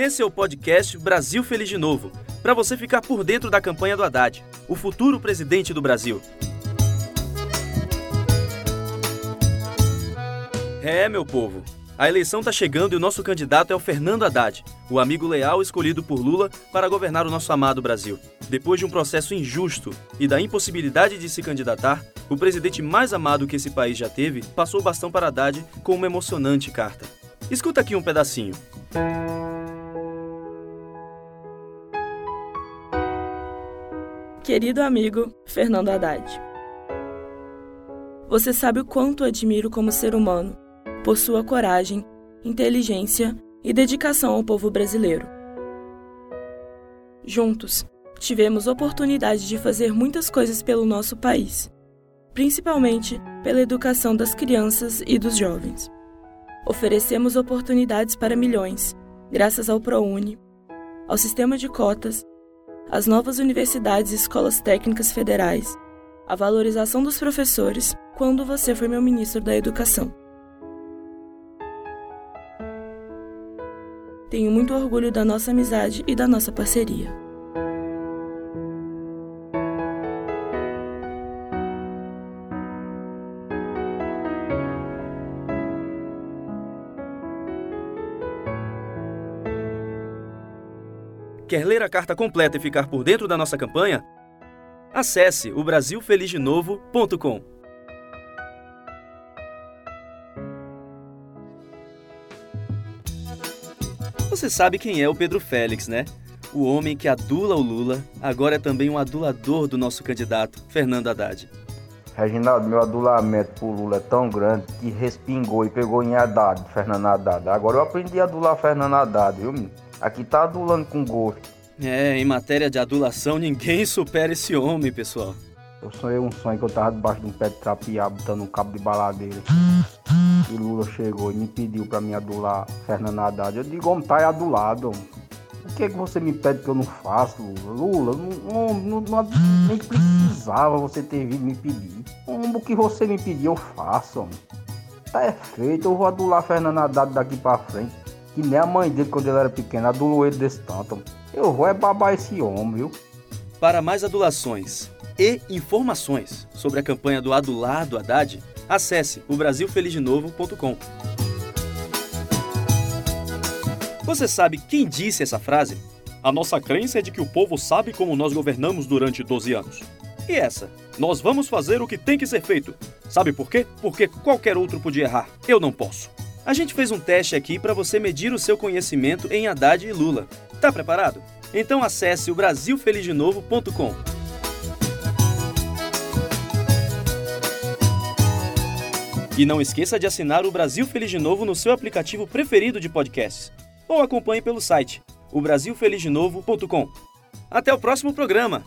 Esse é o podcast Brasil Feliz de Novo, para você ficar por dentro da campanha do Haddad, o futuro presidente do Brasil. É, meu povo, a eleição está chegando e o nosso candidato é o Fernando Haddad, o amigo leal escolhido por Lula para governar o nosso amado Brasil. Depois de um processo injusto e da impossibilidade de se candidatar, o presidente mais amado que esse país já teve passou o bastão para Haddad com uma emocionante carta. Escuta aqui um pedacinho. Querido amigo Fernando Haddad, você sabe o quanto admiro como ser humano por sua coragem, inteligência e dedicação ao povo brasileiro. Juntos, tivemos oportunidade de fazer muitas coisas pelo nosso país, principalmente pela educação das crianças e dos jovens. Oferecemos oportunidades para milhões, graças ao ProUni, ao sistema de cotas, às novas universidades e escolas técnicas federais, à valorização dos professores quando você foi meu ministro da Educação. Tenho muito orgulho da nossa amizade e da nossa parceria. Quer ler a carta completa e ficar por dentro da nossa campanha? Acesse o brasilfelizdenovo.com. Você sabe quem é o Pedro Félix, né? O homem que adula o Lula, agora é também um adulador do nosso candidato, Fernando Haddad. Reginaldo, meu adulamento por Lula é tão grande que respingou e pegou em Haddad, Fernando Haddad. Agora eu aprendi a adular Fernando Haddad, viu, menino? Aqui tá adulando com gosto. É, em matéria de adulação, ninguém supera esse homem, pessoal. Eu sonhei um sonho que eu tava debaixo de um pé de trapiá, botando um cabo de baladeira. E Lula chegou e me pediu pra me adular Fernando Haddad. Eu digo, homem, tá adulado. O que é que você me pede que eu não faço, Lula? Lula, não, não, não, nem precisava você ter vindo me pedir. O que você me pediu, eu faço, homem. Tá é feito, eu vou adular Fernando Haddad daqui pra frente. Que nem a mãe dele, quando ele era pequeno, adulou ele desse tanto. Eu vou é babar esse homem, viu? Para mais adulações e informações sobre a campanha do adulado Haddad, acesse o brasilfelizdenovo.com. Você sabe quem disse essa frase? A nossa crença é de que o povo sabe como nós governamos durante 12 anos. E essa? Nós vamos fazer o que tem que ser feito. Sabe por quê? Porque qualquer outro podia errar. Eu não posso. A gente fez um teste aqui para você medir o seu conhecimento em Haddad e Lula. Tá preparado? Então acesse o brasilfelizdenovo.com. E não esqueça de assinar o Brasil Feliz de Novo no seu aplicativo preferido de podcasts. Ou acompanhe pelo site, o. Até o próximo programa!